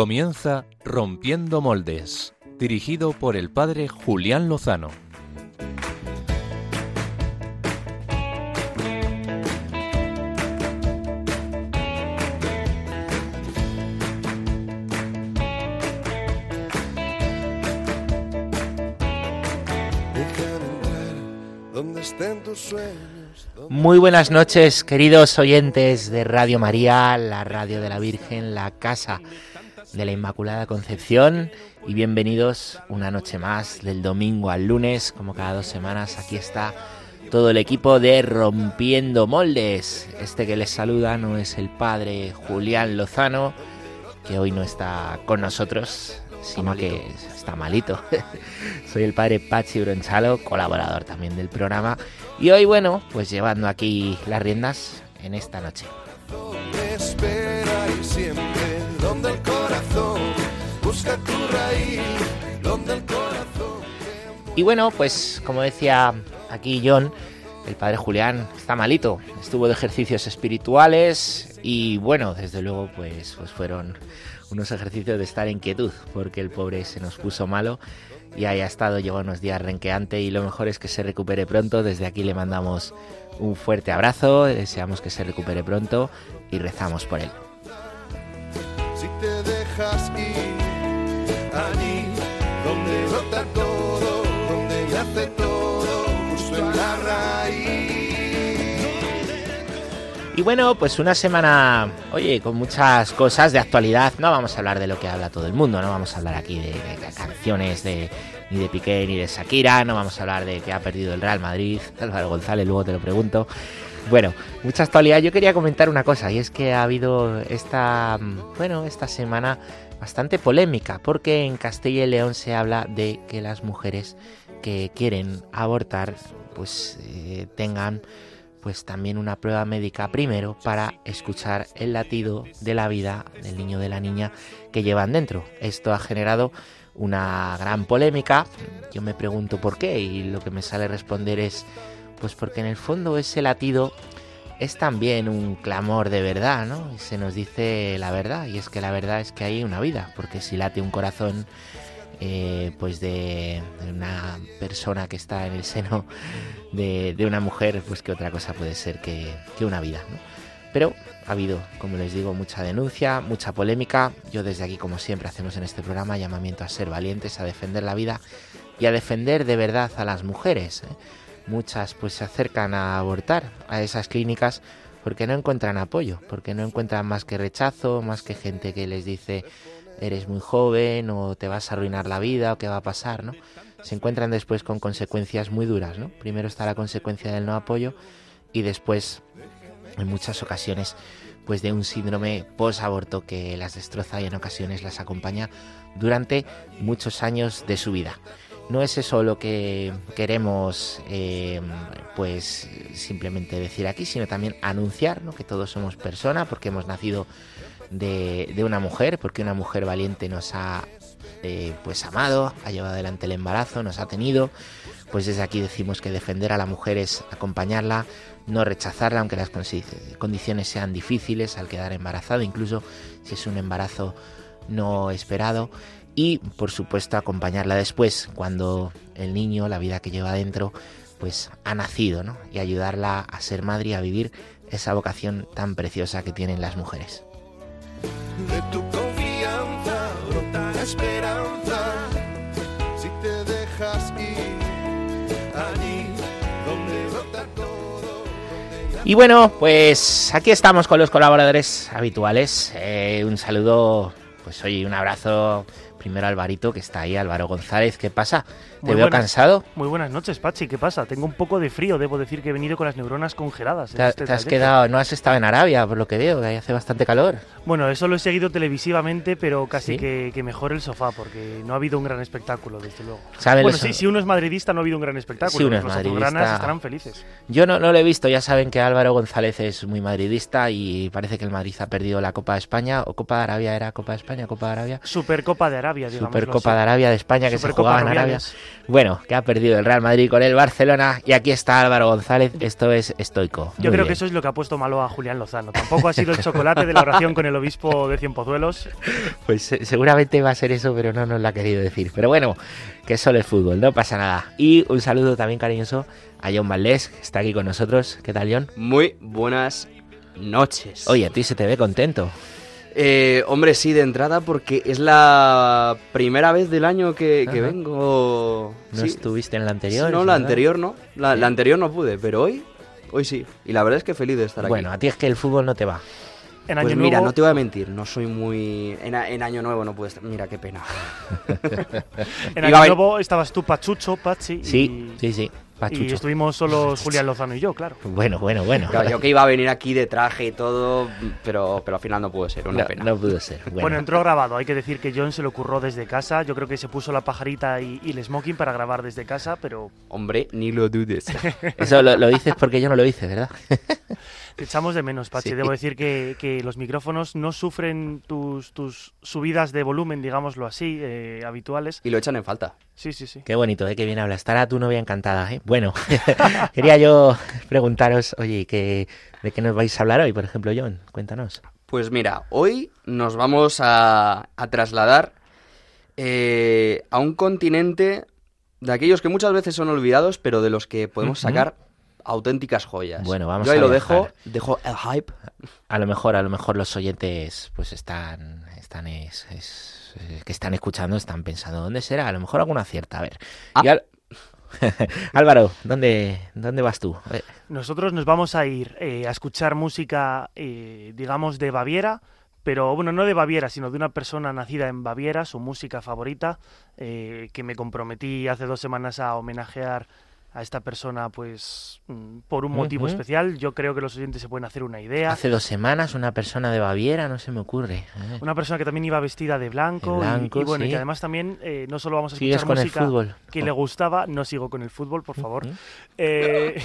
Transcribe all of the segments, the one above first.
Comienza Rompiendo Moldes, dirigido por el padre Julián Lozano. Muy buenas noches, queridos oyentes de Radio María, la radio de la Virgen, la casa de la Inmaculada Concepción y bienvenidos una noche más del domingo al lunes, como cada dos semanas, aquí está todo el equipo de Rompiendo Moldes. Este que les saluda no es el padre Julián Lozano, que hoy no está con nosotros, sino que está malito. Soy el padre Pachi Bronchalo, colaborador también del programa y hoy, bueno, pues llevando aquí las riendas en esta noche. Y bueno, pues como decía aquí John, el padre Julián está malito, estuvo de ejercicios espirituales y bueno, desde luego pues, pues fueron unos ejercicios de estar en quietud, porque el pobre se nos puso malo y haya estado, lleva unos días renqueante y lo mejor es que se recupere pronto. Desde aquí le mandamos un fuerte abrazo, deseamos que se recupere pronto y rezamos por él. Si te dejas ir Y bueno, pues una semana, oye, con muchas cosas de actualidad. No vamos a hablar de lo que habla todo el mundo, no vamos a hablar aquí de, canciones de, ni de Piqué ni de Shakira, no vamos a hablar de que ha perdido el Real Madrid, Álvaro González, luego te lo pregunto. Bueno, mucha actualidad. Yo quería comentar una cosa y es que ha habido esta, bueno, esta semana bastante polémica porque en Castilla y León se habla de que las mujeres que quieren abortar pues eh, tengan pues también una prueba médica primero para escuchar el latido de la vida del niño o de la niña que llevan dentro. Esto ha generado una gran polémica. Yo me pregunto por qué y lo que me sale responder es pues porque en el fondo ese latido es también un clamor de verdad, ¿no? Se nos dice la verdad y es que la verdad es que hay una vida, porque si late un corazón eh, pues de, una persona que está en el seno de, una mujer, pues que otra cosa puede ser que, una vida. Pero ha habido, como les digo, mucha denuncia, mucha polémica. Yo desde aquí, como siempre hacemos en este programa, llamamiento a ser valientes, a defender la vida y a defender de verdad a las mujeres. ¿eh? Muchas pues se acercan a abortar a esas clínicas porque no encuentran apoyo, porque no encuentran más que rechazo, más que gente que les dice eres muy joven o te vas a arruinar la vida o qué va a pasar, ¿no? Se encuentran después con consecuencias muy duras, ¿no? Primero está la consecuencia del no apoyo y después, en muchas ocasiones, pues de un síndrome post-aborto que las destroza y en ocasiones las acompaña durante muchos años de su vida. No es eso lo que queremos eh, pues simplemente decir aquí, sino también anunciar ¿no? que todos somos personas porque hemos nacido de, una mujer, porque una mujer valiente nos ha eh, pues amado, ha llevado adelante el embarazo, nos ha tenido. Pues desde aquí decimos que defender a la mujer es acompañarla, no rechazarla, aunque las condiciones sean difíciles al quedar embarazado, incluso si es un embarazo no esperado. Y por supuesto acompañarla después, cuando el niño, la vida que lleva dentro, pues ha nacido, ¿no? Y ayudarla a ser madre y a vivir esa vocación tan preciosa que tienen las mujeres de tu confianza brota la esperanza si te dejas ir allí donde brota todo. Y bueno, pues aquí estamos con los colaboradores habituales. Eh, un saludo, pues oye, un abrazo primero Alvarito, que está ahí, Álvaro González, ¿qué pasa? ¿Te veo cansado? Muy buenas noches, Pachi, ¿qué pasa? Tengo un poco de frío, debo decir que he venido con las neuronas congeladas. Te, este has quedado, no has estado en Arabia, por lo que veo, que ahí hace bastante calor. Bueno, eso lo he seguido televisivamente, pero casi que, mejor el sofá, porque no ha habido un gran espectáculo, desde luego. Bueno, sí, si uno es madridista no ha habido un gran espectáculo, si uno es los madridista... estarán felices. Yo no, no lo he visto, ya saben que Álvaro González es muy madridista y parece que el Madrid ha perdido la Copa de España, o Copa de Arabia era Copa de España, Copa de Arabia. Supercopa de Arabia digamos. Supercopa de Arabia de España que se jugaba en Arabia. Bueno, que ha perdido el Real Madrid con el Barcelona y aquí está Álvaro González. Esto es estoico. Yo creo que eso es lo que ha puesto malo a Julián Lozano. Tampoco ha sido el chocolate de la oración con el obispo de Cienpozuelos. Pues eh, seguramente va a ser eso, pero no nos lo ha querido decir. Pero bueno, que solo es fútbol, no pasa nada. Y un saludo también cariñoso a John Valdés, que está aquí con nosotros. ¿Qué tal, John? Muy buenas noches. Oye, a ti se te ve contento. Eh, hombre, sí, de entrada, porque es la primera vez del año que, vengo. ¿No estuviste en la anterior? no, la anterior no. La, anterior no pude, pero hoy, hoy sí. Y la verdad es que feliz de estar aquí. Bueno, a ti es que el fútbol no te va. En pues mira, no te voy a mentir, no soy muy... En, Año Nuevo no pude estar... Mira, qué pena. en Año Nuevo estabas tú, Pachucho, Pachi... Sí, sí, sí. Y estuvimos solo Julián Lozano y yo, claro. Bueno, bueno, bueno. yo que iba a venir aquí de traje y todo, pero, pero al final no pudo ser, una pena. No pudo ser. Bueno. entró grabado. Hay que decir que John se lo curró desde casa. Yo creo que se puso la pajarita y, el smoking para grabar desde casa, pero... Hombre, ni lo dudes. Eso lo, lo dices porque yo no lo hice, ¿verdad? Te echamos de menos, Pachi. Debo decir que, los micrófonos no sufren tus, tus subidas de volumen, digámoslo así, eh, habituales. Y lo echan en falta. Sí, sí, sí. Qué bonito, ¿eh? Qué bien habla. Estará tu novia encantada, ¿eh? Bueno, quería yo preguntaros, oye, ¿qué, ¿de qué nos vais a hablar hoy, por ejemplo, John? Cuéntanos. Pues mira, hoy nos vamos a, trasladar eh, a un continente de aquellos que muchas veces son olvidados, pero de los que podemos sacar auténticas joyas. Bueno, vamos Yo ahí lo dejo, dejo el hype. A lo mejor, a lo mejor los oyentes pues están, están es, eh, que están escuchando están pensando dónde será. A lo mejor alguna cierta. A ver. Ah. Álvaro, ¿dónde, ¿dónde vas tú? Nosotros nos vamos a ir eh, a escuchar música, eh, digamos, de Baviera, pero bueno, no de Baviera, sino de una persona nacida en Baviera, su música favorita, que me comprometí hace dos semanas a homenajear a esta persona pues mm, por un motivo especial. Yo creo que los oyentes se pueden hacer una idea. Hace dos semanas una persona de Baviera, no se me ocurre. ¿eh? Una persona que también iba vestida de blanco, y, bueno, y que además también eh, no solo vamos a escuchar música que le gustaba, no sigo con el fútbol, por favor. Eh,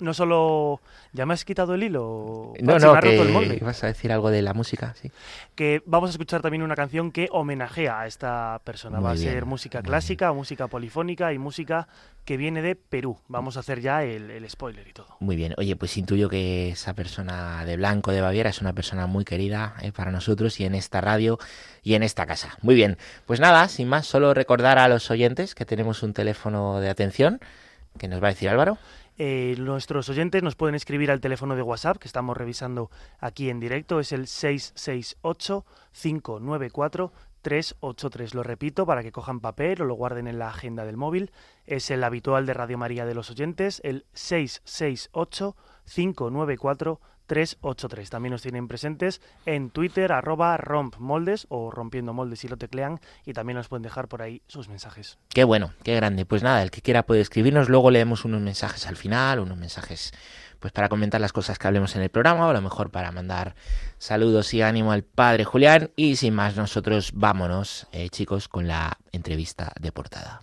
no, solo... ¿Ya me has quitado el hilo? No, no, que vas a decir algo de la música, sí. Que vamos a escuchar también una canción que homenajea a esta persona. Va a ser música clásica, música polifónica y música que viene de Perú. Vamos a hacer ya el, spoiler y todo. Muy bien. Oye, pues intuyo que esa persona de blanco de Baviera es una persona muy querida eh, para nosotros y en esta radio y en esta casa. Muy bien. Pues nada, sin más, solo recordar a los oyentes que tenemos un teléfono de atención que nos va a decir Álvaro. Eh, nuestros oyentes nos pueden escribir al teléfono de WhatsApp que estamos revisando aquí en directo, es el 668 594 383. Lo repito para que cojan papel o lo guarden en la agenda del móvil. Es el habitual de Radio María de los oyentes, el 668 594 383. También nos tienen presentes en Twitter, arroba rompmoldes o rompiendo moldes si lo teclean y también nos pueden dejar por ahí sus mensajes. Qué bueno, qué grande. Pues nada, el que quiera puede escribirnos, luego leemos unos mensajes al final, unos mensajes pues para comentar las cosas que hablemos en el programa o a lo mejor para mandar saludos y ánimo al padre Julián y sin más nosotros vámonos eh, chicos con la entrevista de portada.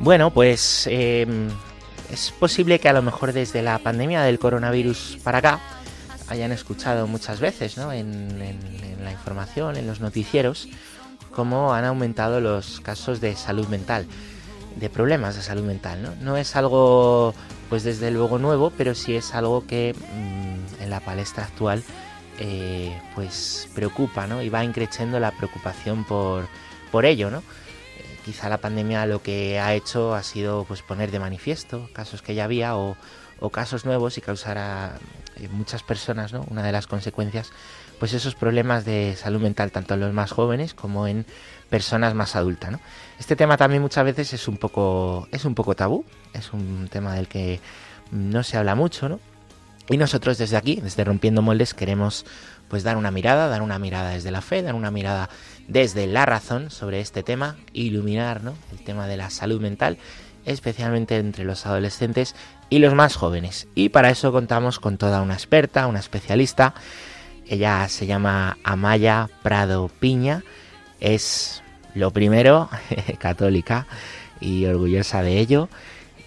Bueno, pues em, es posible que a lo mejor desde la pandemia del coronavirus para acá hayan escuchado muchas veces ¿no? en, la información, en los noticieros, cómo han aumentado los casos de salud mental, de problemas de salud mental. No, no es algo pues desde luego nuevo, pero sí es algo que mm, en la palestra actual eh, pues preocupa, ¿no? Y va increciendo la preocupación por, por ello, ¿no? Eh, quizá la pandemia lo que ha hecho ha sido pues poner de manifiesto casos que ya había o, casos nuevos y causar a eh, muchas personas, ¿no? Una de las consecuencias, pues esos problemas de salud mental tanto en los más jóvenes como en personas más adultas, ¿no? Este tema también muchas veces es un poco es un poco tabú, es un tema del que no se habla mucho, ¿no? Y nosotros desde aquí, desde Rompiendo Moldes, queremos pues dar una mirada, dar una mirada desde la fe, dar una mirada desde la razón sobre este tema, iluminar ¿no? el tema de la salud mental, especialmente entre los adolescentes y los más jóvenes. Y para eso contamos con toda una experta, una especialista. Ella se llama Amaya Prado Piña, es lo primero, católica y orgullosa de ello,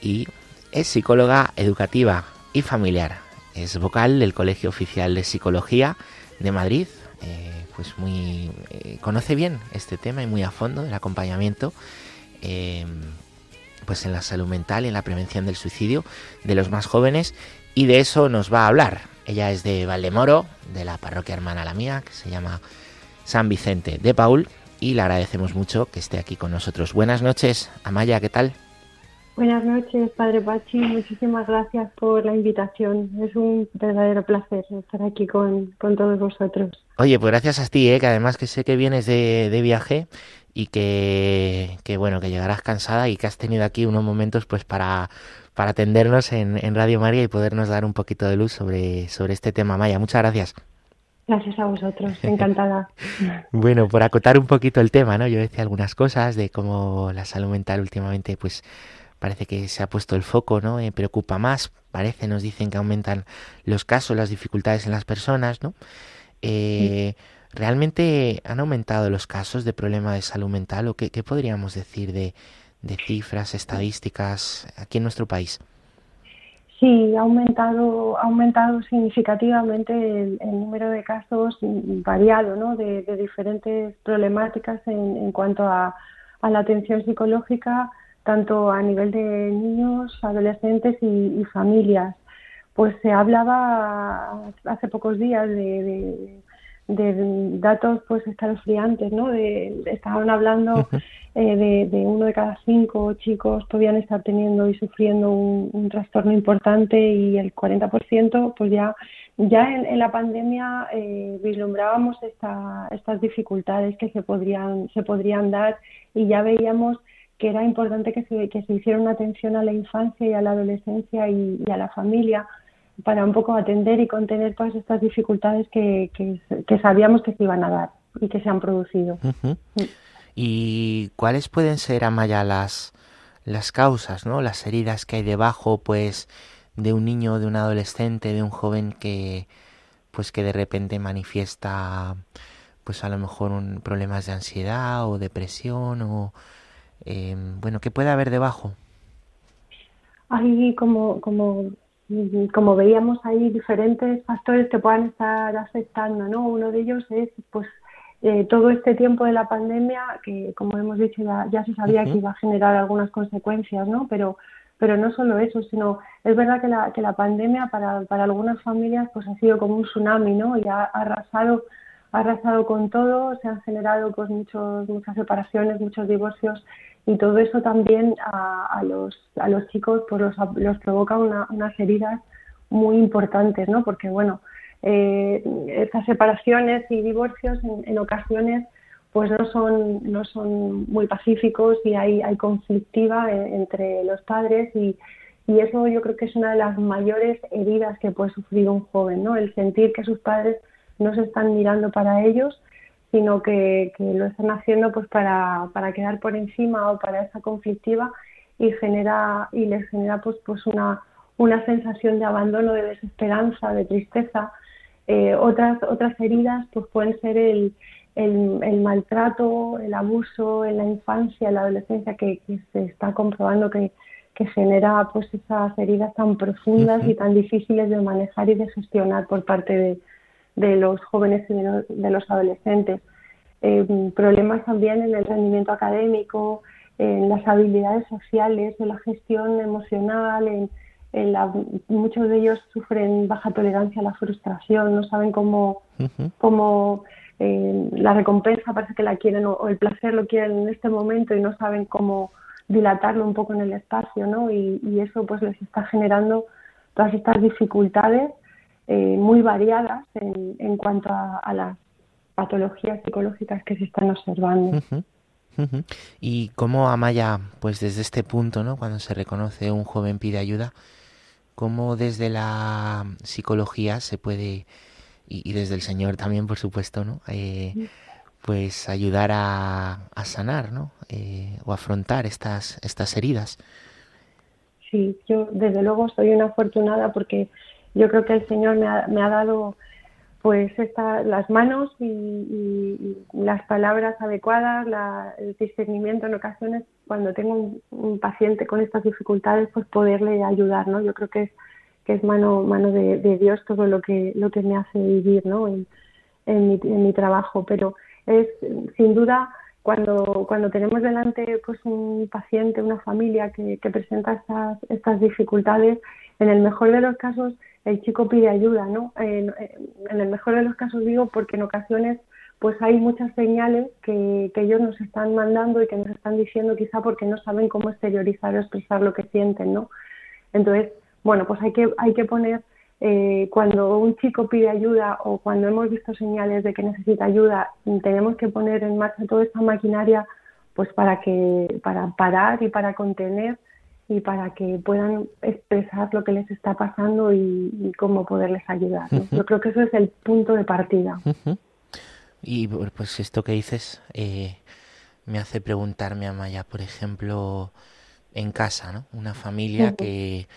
y es psicóloga educativa y familiar. Es vocal del Colegio Oficial de Psicología de Madrid. Eh, pues muy eh, conoce bien este tema y muy a fondo el acompañamiento em, pues en la salud mental y en la prevención del suicidio de los más jóvenes y de eso nos va a hablar. Ella es de Valdemoro, de la parroquia hermana la mía, que se llama San Vicente de Paul, y le agradecemos mucho que esté aquí con nosotros. Buenas noches, Amaya, ¿qué tal? Buenas noches, Padre Pachi. Muchísimas gracias por la invitación. Es un verdadero placer estar aquí con, todos vosotros. Oye, pues gracias a ti, ¿eh? que además que sé que vienes de, de viaje y que, que, bueno, que llegarás cansada y que has tenido aquí unos momentos pues para, para atendernos en, en Radio María y podernos dar un poquito de luz sobre, sobre este tema. Maya, muchas gracias. Gracias a vosotros, encantada. bueno, por acotar un poquito el tema, ¿no? Yo decía algunas cosas de cómo la salud mental últimamente, pues parece que se ha puesto el foco, ¿no? Eh, preocupa más, parece, nos dicen que aumentan los casos, las dificultades en las personas, ¿no? Eh, ¿Realmente han aumentado los casos de problema de salud mental o qué, podríamos decir de, cifras, estadísticas aquí en nuestro país? Sí, ha aumentado, ha aumentado significativamente el, número de casos variado, ¿no? De, diferentes problemáticas en, cuanto a, a la atención psicológica, tanto a nivel de niños, adolescentes y, familias. Pues se hablaba hace pocos días de, datos pues escalofriantes, ¿no? De, estaban hablando eh, de, uno de cada cinco chicos podían estar teniendo y sufriendo un, trastorno importante y el 40% pues ya ya en, la pandemia eh, vislumbrábamos esta, estas dificultades que se podrían se podrían dar y ya veíamos que era importante que se, que se hiciera una atención a la infancia y a la adolescencia y, a la familia para un poco atender y contener todas estas dificultades que, que, sabíamos que se iban a dar y que se han producido. ¿Y cuáles pueden ser, Amaya, las, las causas, ¿no? las heridas que hay debajo pues, de un niño, de un adolescente, de un joven que, pues, que de repente manifiesta pues a lo mejor un, problemas de ansiedad o depresión o, Em, bueno, ¿qué puede haber debajo? Hay como, como, como veíamos ahí diferentes factores que puedan estar afectando, ¿no? Uno de ellos es, pues, eh, todo este tiempo de la pandemia, que como hemos dicho ya, ya se sabía que iba a generar algunas consecuencias, ¿no? Pero, pero no solo eso, sino es verdad que la, que la pandemia para, para algunas familias pues ha sido como un tsunami, ¿no? Y ha arrasado ha arrasado con todo, se han generado pues muchos, muchas separaciones, muchos divorcios y todo eso también a, los, a los chicos pues los, los provoca unas heridas muy importantes, ¿no? Porque bueno, eh, estas separaciones y divorcios en, ocasiones pues no son, no son muy pacíficos y hay, hay conflictiva entre los padres y, y eso yo creo que es una de las mayores heridas que puede sufrir un joven, ¿no? El sentir que sus padres no se están mirando para ellos sino que, lo están haciendo pues para, para quedar por encima o para esa conflictiva y genera y les genera pues pues una, una sensación de abandono, de desesperanza, de tristeza. Eh, otras otras heridas pues pueden ser el, el, maltrato, el abuso en la infancia, en la adolescencia que, se está comprobando que, que, genera pues esas heridas tan profundas y tan difíciles de manejar y de gestionar por parte de, de los jóvenes y de los adolescentes. Eh, problemas también en el rendimiento académico, en las habilidades sociales, en la gestión emocional, en, muchos de ellos sufren baja tolerancia a la frustración, no saben cómo, cómo eh, la recompensa parece que la quieren o, el placer lo quieren en este momento y no saben cómo dilatarlo un poco en el espacio, ¿no? Y, eso pues les está generando todas estas dificultades eh, muy variadas en, en cuanto a, las patologías psicológicas que se están observando. Y cómo Amaya, pues desde este punto, ¿no? Cuando se reconoce un joven pide ayuda, cómo desde la psicología se puede y, desde el Señor también, por supuesto, ¿no? Eh, pues ayudar a, sanar, ¿no? Eh, o afrontar estas, estas heridas. Sí, yo desde luego soy una afortunada porque yo creo que el Señor me ha, me ha dado pues esta, las manos y, las palabras adecuadas, el discernimiento en ocasiones cuando tengo un, paciente con estas dificultades, pues poderle ayudar, ¿no? Yo creo que es que es mano mano de, Dios todo lo que lo que me hace vivir, ¿no? En, mi, en mi trabajo, pero es sin duda cuando, cuando tenemos delante pues un paciente, una familia que, que presenta estas, estas dificultades, en el mejor de los casos el chico pide ayuda, ¿no? En, el mejor de los casos digo porque en ocasiones pues hay muchas señales que, ellos nos están mandando y que nos están diciendo quizá porque no saben cómo exteriorizar o expresar lo que sienten, ¿no? Entonces, bueno, pues hay que, hay que poner, eh, cuando un chico pide ayuda o cuando hemos visto señales de que necesita ayuda, tenemos que poner en marcha toda esta maquinaria pues para que, para parar y para contener y para que puedan expresar lo que les está pasando y, cómo poderles ayudar. Yo creo que eso es el punto de partida. Y pues esto que dices eh, me hace preguntarme a Maya, por ejemplo, en casa, ¿no? Una familia que,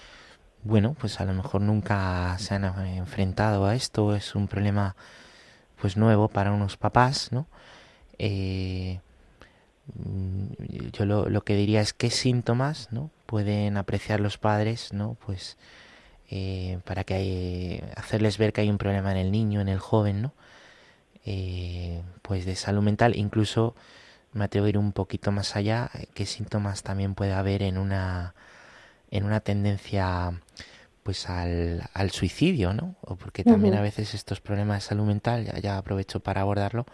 bueno, pues a lo mejor nunca se han enfrentado a esto, es un problema pues nuevo para unos papás, ¿no? Eh, yo lo, lo, que diría es qué síntomas ¿no? pueden apreciar los padres, ¿no? Pues eh, para que hacerles ver que hay un problema en el niño, en el joven, ¿no? Eh, pues de salud mental, incluso me atrevo a ir un poquito más allá, eh, qué síntomas también puede haber en una en una tendencia pues al, al suicidio, ¿no? O porque también a veces estos problemas de salud mental, ya, ya aprovecho para abordarlo,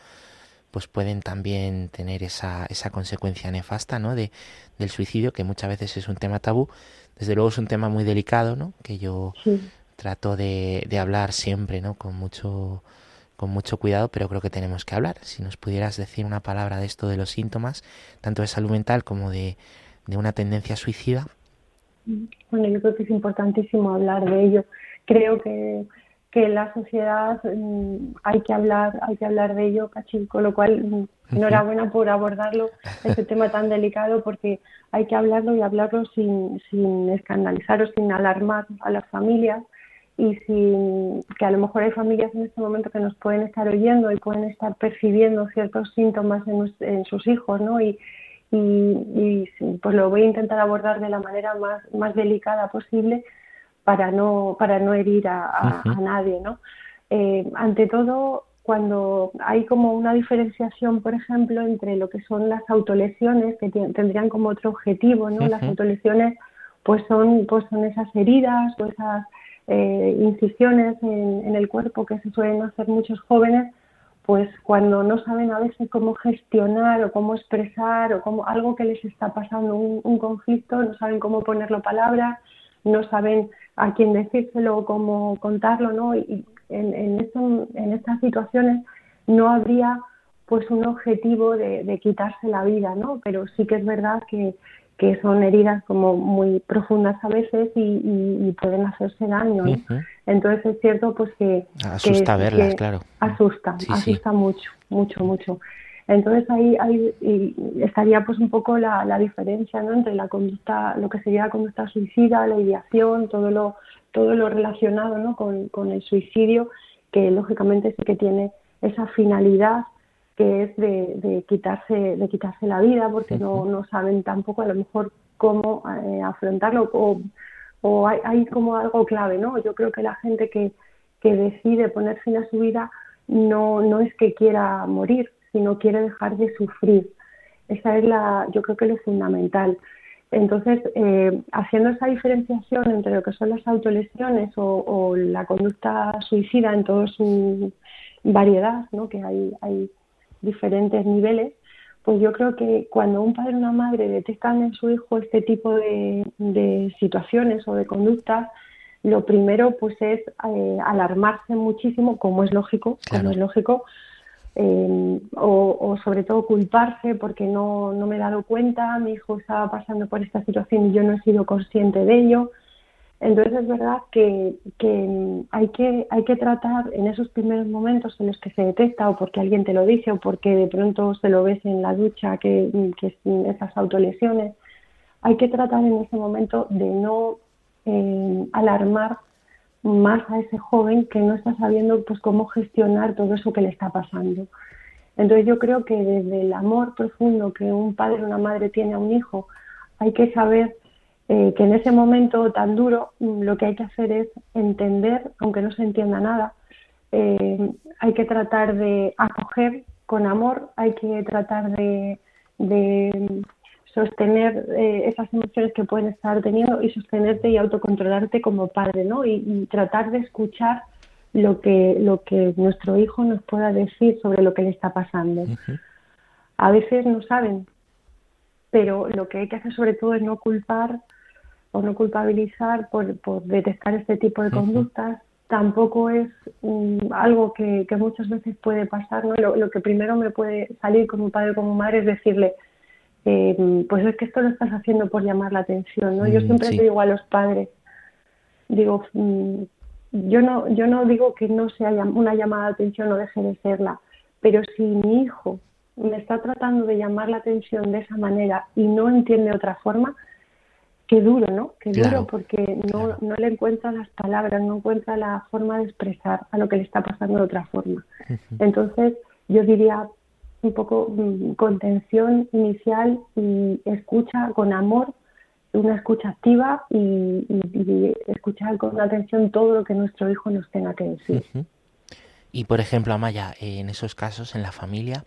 pues pueden también tener esa, esa consecuencia nefasta, ¿no? De, del suicidio, que muchas veces es un tema tabú. Desde luego es un tema muy delicado, ¿no? Que yo trato de, de, hablar siempre, ¿no? Con mucho, con mucho cuidado, pero creo que tenemos que hablar. Si nos pudieras decir una palabra de esto de los síntomas, tanto de salud mental como de, de una tendencia suicida. Bueno, yo creo que es importantísimo hablar de ello. Creo que que la sociedad mm, hay que hablar, hay que hablar de ello, cachín, con lo cual mm, enhorabuena por abordarlo, este tema tan delicado, porque hay que hablarlo y hablarlo sin, sin escandalizar o sin alarmar a las familias y sin que a lo mejor hay familias en este momento que nos pueden estar oyendo y pueden estar percibiendo ciertos síntomas en, en sus hijos, ¿no? Y, y, y, pues lo voy a intentar abordar de la manera más, más delicada posible para no, para no herir a, nadie, ¿no? Eh, ante todo, cuando hay como una diferenciación, por ejemplo, entre lo que son las autolesiones, que tendrían como otro objetivo, ¿no? Las autolesiones, pues son, pues son esas heridas o esas eh, incisiones en, el cuerpo que se suelen hacer muchos jóvenes, pues cuando no saben a veces cómo gestionar o cómo expresar o cómo algo que les está pasando, un, un conflicto, no saben cómo ponerlo palabras, no saben a quién decírselo, cómo contarlo, ¿no? Y en, en, en estas situaciones no habría pues un objetivo de, quitarse la vida, ¿no? Pero sí que es verdad que, que son heridas como muy profundas a veces y, pueden hacerse daño. Entonces es cierto pues que... Asusta verlas, claro. Asusta, asusta mucho, mucho, mucho. Entonces ahí, ahí estaría pues un poco la, la, diferencia ¿no? entre la conducta, lo que sería la conducta suicida, la ideación, todo lo, todo lo relacionado ¿no? con, con el suicidio, que lógicamente sí que tiene esa finalidad que es de, de quitarse, de quitarse la vida, porque no, no saben tampoco a lo mejor cómo eh, afrontarlo o, o hay, hay, como algo clave, ¿no? Yo creo que la gente que, que decide poner fin a su vida no, no es que quiera morir, no quiere dejar de sufrir. Esa es la, yo creo que lo fundamental. Entonces, eh, haciendo esa diferenciación entre lo que son las autolesiones o, la conducta suicida en toda su variedad, ¿no? que hay, hay diferentes niveles, pues yo creo que cuando un padre o una madre detectan en su hijo este tipo de, situaciones o de conductas, lo primero pues es eh, alarmarse muchísimo, como es lógico, como es lógico, eh, o, sobre todo culparse porque no, no, me he dado cuenta, mi hijo estaba pasando por esta situación y yo no he sido consciente de ello. Entonces es verdad que, hay que hay que tratar en esos primeros momentos en los que se detecta o porque alguien te lo dice o porque de pronto se lo ves en la ducha que, que esas autolesiones, hay que tratar en ese momento de no eh, alarmar más a ese joven que no está sabiendo pues cómo gestionar todo eso que le está pasando. Entonces yo creo que desde el amor profundo que un padre o una madre tiene a un hijo, hay que saber eh, que en ese momento tan duro mm, lo que hay que hacer es entender, aunque no se entienda nada, eh, hay que tratar de acoger con amor, hay que tratar de, sostener eh, esas emociones que pueden estar teniendo y sostenerte y autocontrolarte como padre, ¿no? Y, tratar de escuchar lo que, lo que nuestro hijo nos pueda decir sobre lo que le está pasando. A veces no saben, pero lo que hay que hacer sobre todo es no culpar o no culpabilizar por, detectar este tipo de conductas. Tampoco es mm, algo que, muchas veces puede pasar. ¿no? Lo, que primero me puede salir como padre o como madre es decirle, eh, pues es que esto lo estás haciendo por llamar la atención. ¿no? Yo mm, siempre digo a los padres, digo, mm, yo no, yo no digo que no sea una llamada de atención o deje de serla, pero si mi hijo me está tratando de llamar la atención de esa manera y no entiende otra forma, qué duro, ¿no? Qué duro porque no, no le encuentra las palabras, no encuentra la forma de expresar a lo que le está pasando de otra forma. Entonces, yo diría un poco mm, contención inicial y escucha con amor, una escucha activa y, escuchar con atención todo lo que nuestro hijo nos tenga que decir. Y por ejemplo, Amaya, en esos casos en la familia,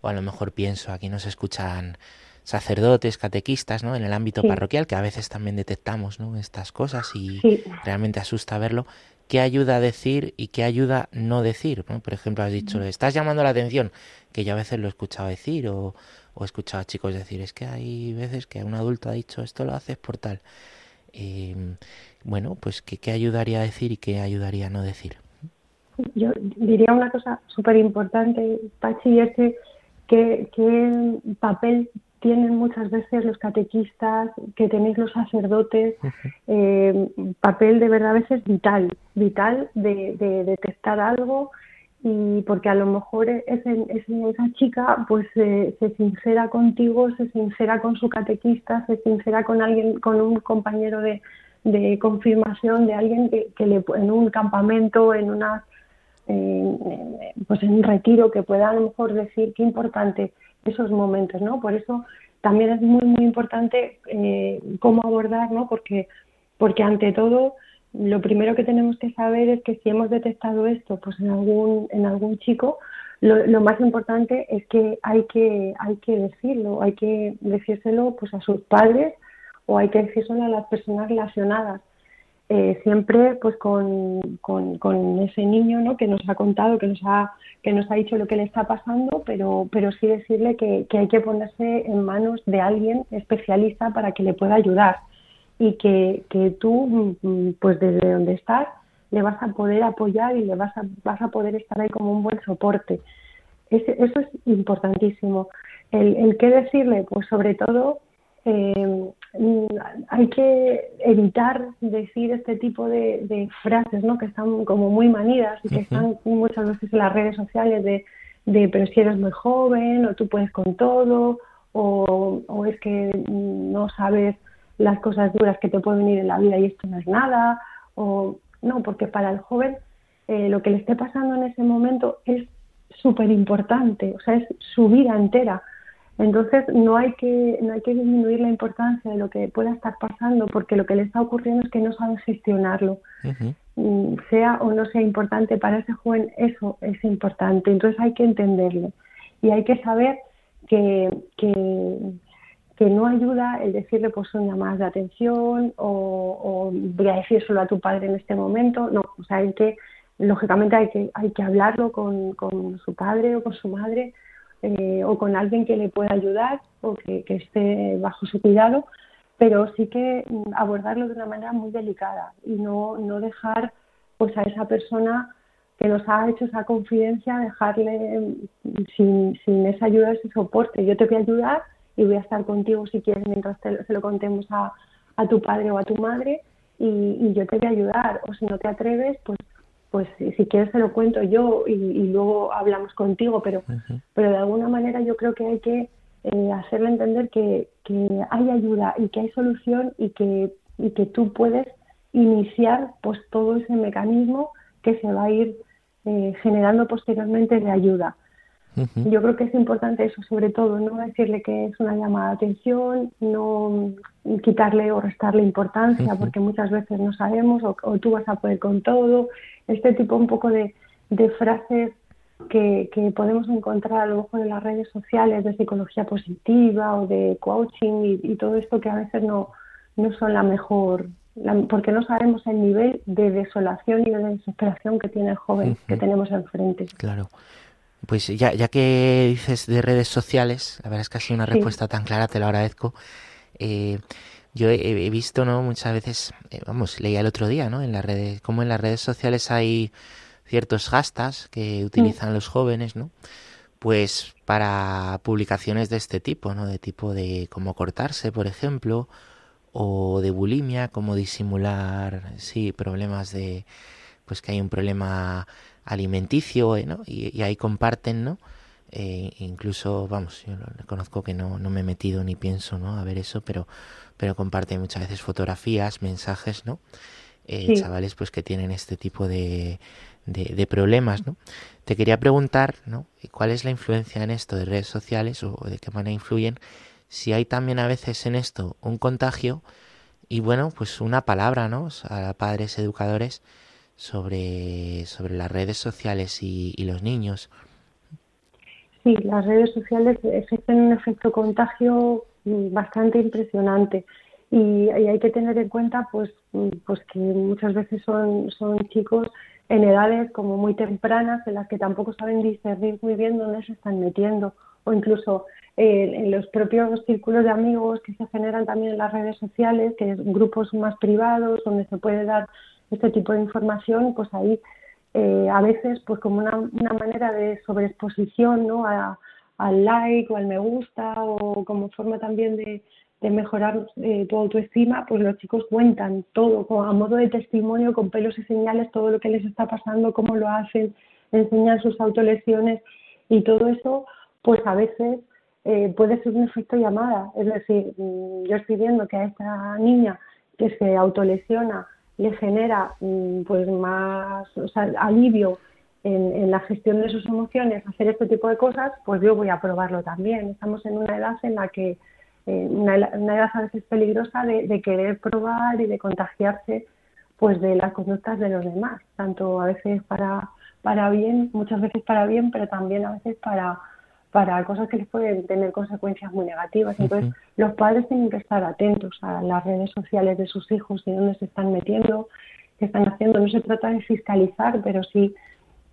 o a lo mejor pienso, aquí nos escuchan sacerdotes, catequistas, ¿no? En el ámbito parroquial, que a veces también detectamos, ¿no? Estas cosas y realmente asusta verlo. ¿Qué ayuda a decir y qué ayuda no decir? Por ejemplo, has dicho, estás llamando la atención, que yo a veces lo he escuchado decir o, he escuchado a chicos decir, es que hay veces que un adulto ha dicho, esto lo haces por tal. Em, bueno, pues ¿qué, ¿qué ayudaría a decir y qué ayudaría a no decir? Yo diría una cosa súper importante, Pachi, y es que qué papel tienen muchas veces los catequistas, que tenéis los sacerdotes, eh, papel de verdad a veces vital, vital de, detectar algo y porque a lo mejor esa chica pues se sincera contigo, se sincera con su catequista, se sincera con alguien, con un compañero de, confirmación de alguien que, le, en un campamento, en una pues en un retiro que pueda a lo mejor decir qué importante esos momentos, ¿no? Por eso también es muy, muy importante eh, cómo abordar, ¿no? Porque, porque ante todo, lo primero que tenemos que saber es que si hemos detectado esto pues en algún, en algún chico, lo, más importante es que hay que, hay que decirlo, hay que decírselo pues a sus padres o hay que decírselo a las personas relacionadas. Eh, siempre pues con, con, ese niño ¿no? que nos ha contado, que nos ha, que nos ha dicho lo que le está pasando, pero, pero sí decirle que, hay que ponerse en manos de alguien especialista para que le pueda ayudar y que, que tú, pues desde donde estás, le vas a poder apoyar y le vas a, vas a poder estar ahí como un buen soporte. eso es importantísimo. El, el qué decirle, pues sobre todo eh, hay que evitar decir este tipo de, frases ¿no? que están como muy manidas y que están muchas veces en las redes sociales de, de pero si eres muy joven o tú puedes con todo o, o es que no sabes las cosas duras que te pueden venir en la vida y esto no es nada o no, porque para el joven eh, lo que le esté pasando en ese momento es súper importante, o sea, es su vida entera entonces no hay que no hay que disminuir la importancia de lo que pueda estar pasando porque lo que le está ocurriendo es que no sabe gestionarlo. Mm, sea o no sea importante para ese joven, eso es importante. Entonces hay que entenderlo y hay que saber que, que, no ayuda el decirle pues son llamadas de atención o, o voy a decir solo a tu padre en este momento. No, o sea, hay que lógicamente hay que hay que hablarlo con, con su padre o con su madre eh, o con alguien que le pueda ayudar o que, esté bajo su cuidado, pero sí que mm, abordarlo de una manera muy delicada y no, no dejar pues a esa persona que nos ha hecho esa confidencia, dejarle mm, sin, sin esa ayuda, ese soporte. Yo te voy a ayudar y voy a estar contigo si quieres mientras te, se lo contemos a, a tu padre o a tu madre y, yo te voy a ayudar. O si no te atreves, pues pues si quieres se lo cuento yo y, luego hablamos contigo, pero, pero de alguna manera yo creo que hay que eh, hacerle entender que, que hay ayuda y que hay solución y que, y que tú puedes iniciar pues todo ese mecanismo que se va a ir eh, generando posteriormente de ayuda. Yo creo que es importante eso, sobre todo, no decirle que es una llamada de atención, no quitarle o restarle importancia, porque muchas veces no sabemos, o, tú vas a poder con todo, este tipo un poco de, frases que, podemos encontrar a lo mejor en las redes sociales de psicología positiva o de coaching y, todo esto que a veces no, no son la mejor, porque no sabemos el nivel de desolación y de desesperación que tiene el joven que tenemos enfrente. Claro. Pues ya, ya que dices de redes sociales, la verdad es que ha sido una respuesta tan clara, te lo agradezco. Eh, yo he, visto, ¿no? Muchas veces, eh, vamos, leía el otro día, ¿no? En las redes, como en las redes sociales hay ciertos hashtags que utilizan los jóvenes, ¿no? Pues para publicaciones de este tipo, ¿no? De tipo de cómo cortarse, por ejemplo, o de bulimia, cómo disimular, sí, problemas de, pues que hay un problema alimenticio, eh, ¿no? Y, ahí comparten, ¿no? Eh, incluso, vamos, yo conozco que no, no me he metido ni pienso, ¿no? A ver eso, pero, pero comparten muchas veces fotografías, mensajes, ¿no? Eh, chavales, pues que tienen este tipo de, de, problemas, ¿no? Te quería preguntar, ¿no? ¿Cuál es la influencia en esto de redes sociales o de qué manera influyen? Si hay también a veces en esto un contagio y bueno, pues una palabra, ¿no? A padres educadores sobre, sobre las redes sociales y, los niños. Sí, las redes sociales ejercen un efecto contagio bastante impresionante y, hay que tener en cuenta pues, pues que muchas veces son, son chicos en edades como muy tempranas en las que tampoco saben discernir muy bien dónde se están metiendo o incluso eh, en los propios círculos de amigos que se generan también en las redes sociales, que es grupos más privados donde se puede dar este tipo de información, pues ahí eh, a veces pues como una, una manera de sobreexposición ¿no? al like o al me gusta o como forma también de, de mejorar eh, tu autoestima, pues los chicos cuentan todo a modo de testimonio, con pelos y señales, todo lo que les está pasando, cómo lo hacen, enseñan sus autolesiones y todo eso, pues a veces eh, puede ser un efecto llamada. Es decir, mm, yo estoy viendo que a esta niña que se autolesiona le genera mm, pues más alivio en, la gestión de sus emociones, hacer este tipo de cosas, pues yo voy a probarlo también. Estamos en una edad en la que, eh, una, edad a veces peligrosa de, querer probar y de contagiarse pues de las conductas de los demás, tanto a veces para, para bien, muchas veces para bien, pero también a veces para, para cosas que les pueden tener consecuencias muy negativas. Entonces, los padres tienen que estar atentos a las redes sociales de sus hijos y dónde se están metiendo, qué están haciendo. No se trata de fiscalizar, pero sí,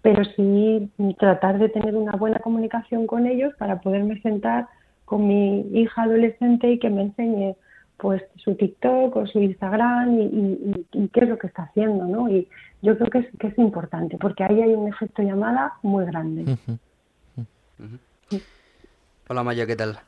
pero sí tratar de tener una buena comunicación con ellos para poderme sentar con mi hija adolescente y que me enseñe pues su TikTok o su Instagram y, qué es lo que está haciendo, ¿no? Y yo creo que es, que es importante porque ahí hay un efecto llamada muy grande. Hola Maya, ¿qué tal?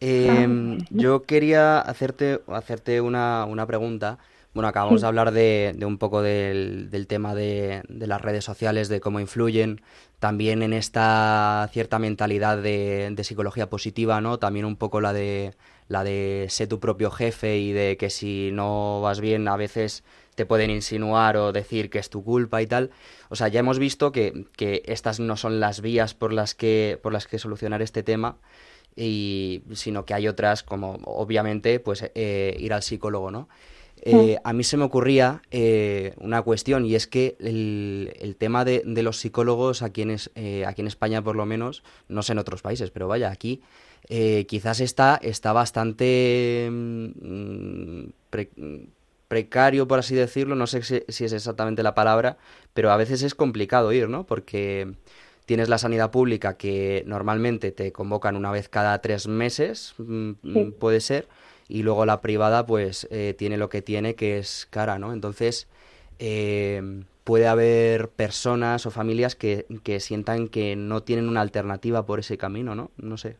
Em, yo quería hacerte, hacerte una, una pregunta. Bueno, acabamos de hablar de, un poco del, tema de, las redes sociales, de cómo influyen, también en esta cierta mentalidad de, psicología positiva, ¿no? También un poco la de la de ser tu propio jefe y de que si no vas bien a veces te pueden insinuar o decir que es tu culpa y tal. O sea, ya hemos visto que, que estas no son las vías por las que, por las que solucionar este tema, y, sino que hay otras como, obviamente, pues eh, ir al psicólogo, ¿no? Eh, a mí se me ocurría eh, una cuestión y es que el, el tema de, de, los psicólogos aquí en, aquí en España por lo menos, no sé en otros países, pero vaya, aquí quizás está, está bastante mm, precario, por así decirlo, no sé si, es exactamente la palabra, pero a veces es complicado ir, ¿no? Porque tienes la sanidad pública que normalmente te convocan una vez cada tres meses, mm, puede ser, y luego la privada pues eh, tiene lo que tiene, que es cara, ¿no? Entonces eh, puede haber personas o familias que, que sientan que no tienen una alternativa por ese camino, ¿no? No sé.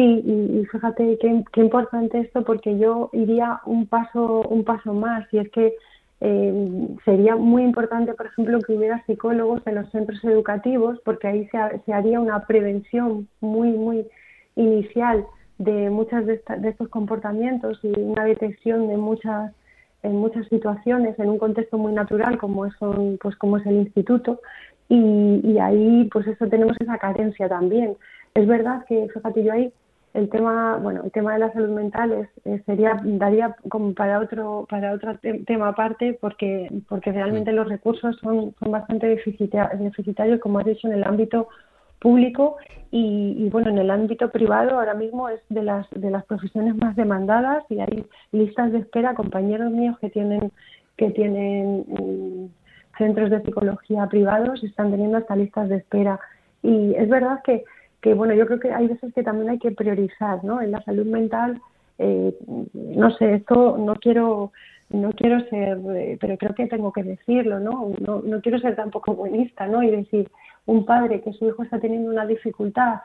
Sí, y, fíjate qué, importante esto porque yo iría un paso un paso más y es que eh, sería muy importante, por ejemplo, que hubiera psicólogos en los centros educativos porque ahí se, se haría una prevención muy muy inicial de muchas de, de, estos comportamientos y una detección de muchas en muchas situaciones en un contexto muy natural como es pues como es el instituto y, y ahí pues eso tenemos esa carencia también. Es verdad que fíjate yo ahí el tema bueno el tema de la salud mental es, sería daría como para otro para otro tema aparte porque porque realmente los recursos son son bastante deficitarios como has dicho en el ámbito público y, bueno en el ámbito privado ahora mismo es de las de las profesiones más demandadas y hay listas de espera compañeros míos que tienen que tienen mm, centros de psicología privados están teniendo hasta listas de espera. Y es verdad que que bueno, yo creo que hay veces que también hay que priorizar, ¿no? En la salud mental, eh, no sé, esto no quiero no quiero ser, eh, pero creo que tengo que decirlo, ¿no? ¿no? No quiero ser tampoco buenista, ¿no? Y decir, un padre que su hijo está teniendo una dificultad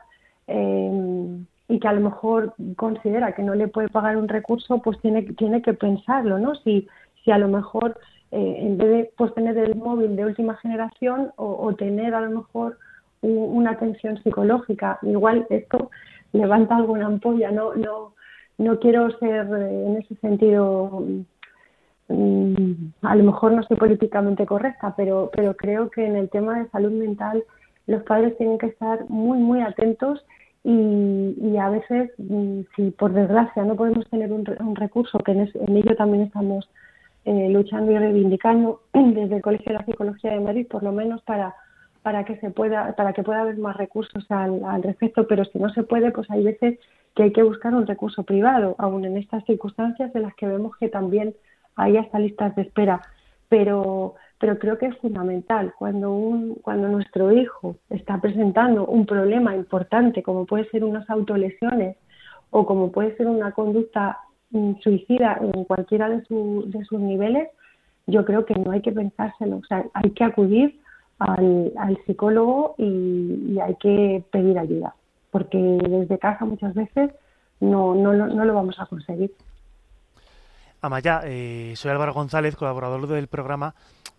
eh, y que a lo mejor considera que no le puede pagar un recurso, pues tiene, tiene que pensarlo, ¿no? Si, si a lo mejor en vez de pues, tener el móvil de última generación o tener a lo mejor una atención psicológica. Igual esto levanta alguna ampolla, no, no, no quiero ser eh, en ese sentido, mm, a lo mejor no soy políticamente correcta, pero, pero creo que en el tema de salud mental los padres tienen que estar muy, muy atentos y, a veces, mm, si por desgracia no podemos tener un, un recurso, que en, en, ello también estamos eh, luchando y reivindicando desde el Colegio de la Psicología de Madrid, por lo menos para para que se pueda para que pueda haber más recursos al, al respecto pero si no se puede pues hay veces que hay que buscar un recurso privado aún en estas circunstancias en las que vemos que también hay hasta listas de espera. Pero pero creo que es fundamental cuando un cuando nuestro hijo está presentando un problema importante como puede ser unas autolesiones o como puede ser una conducta mm, suicida en cualquiera de, su, de sus niveles yo creo que no hay que pensárselo. O sea hay que acudir al, al psicólogo y, hay que pedir ayuda, porque desde casa muchas veces no, no, no lo vamos a conseguir. Amaya, eh, soy Álvaro González, colaborador del programa.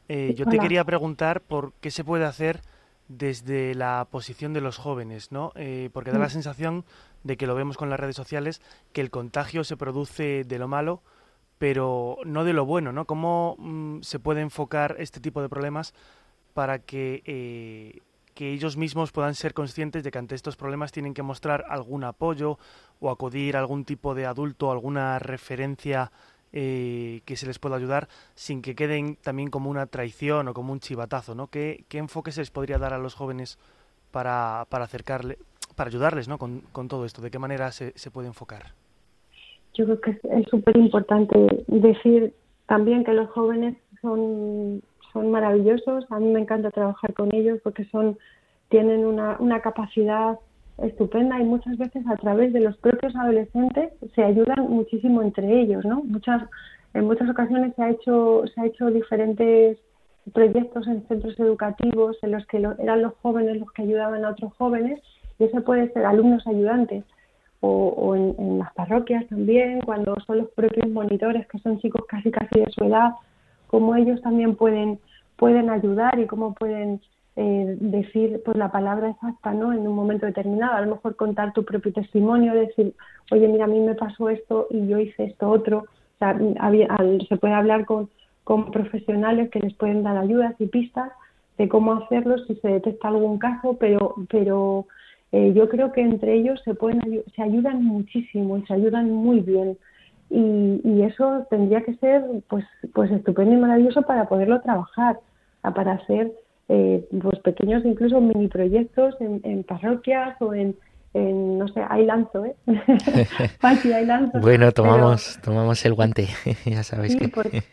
Eh, yo te quería preguntar por qué se puede hacer desde la posición de los jóvenes, ¿no? Eh, porque da la sensación de que lo vemos con las redes sociales, que el contagio se produce de lo malo, pero no de lo bueno, ¿no? ¿Cómo mm, se puede enfocar este tipo de problemas para que, eh, que ellos mismos puedan ser conscientes de que ante estos problemas tienen que mostrar algún apoyo o acudir a algún tipo de adulto, alguna referencia eh, que se les pueda ayudar sin que queden también como una traición o como un chivatazo, ¿no? ¿Qué, qué enfoque se les podría dar a los jóvenes para, para acercarle, para ayudarles, ¿no? Con, con todo esto, ¿de qué manera se, se puede enfocar? Yo creo que es súper importante decir también que los jóvenes son son maravillosos. A mí me encanta trabajar con ellos porque son tienen una, una capacidad estupenda y muchas veces a través de los propios adolescentes se ayudan muchísimo entre ellos, ¿no? Muchas en muchas ocasiones se ha hecho se ha hecho diferentes proyectos en centros educativos en los que eran los jóvenes los que ayudaban a otros jóvenes y eso puede ser alumnos ayudantes o, o en, en, las parroquias también cuando son los propios monitores que son chicos casi casi de su edad cómo ellos también pueden, pueden ayudar y cómo pueden eh, decir pues la palabra exacta no en un momento determinado. A lo mejor contar tu propio testimonio decir oye mira a mí me pasó esto y yo hice esto otro o sea, se puede hablar con, con profesionales que les pueden dar ayudas y pistas de cómo hacerlo si se detecta algún caso pero pero eh, yo creo que entre ellos se pueden se ayudan muchísimo y se ayudan muy bien y, y eso tendría que ser pues pues estupendo y maravilloso para poderlo trabajar para hacer eh, pues pequeños incluso mini proyectos en, en parroquias o en, en, no sé, hay lanzo, ¿eh? hay lanzo. Bueno, tomamos, tomamos el guante, ya sabéis que... Porque,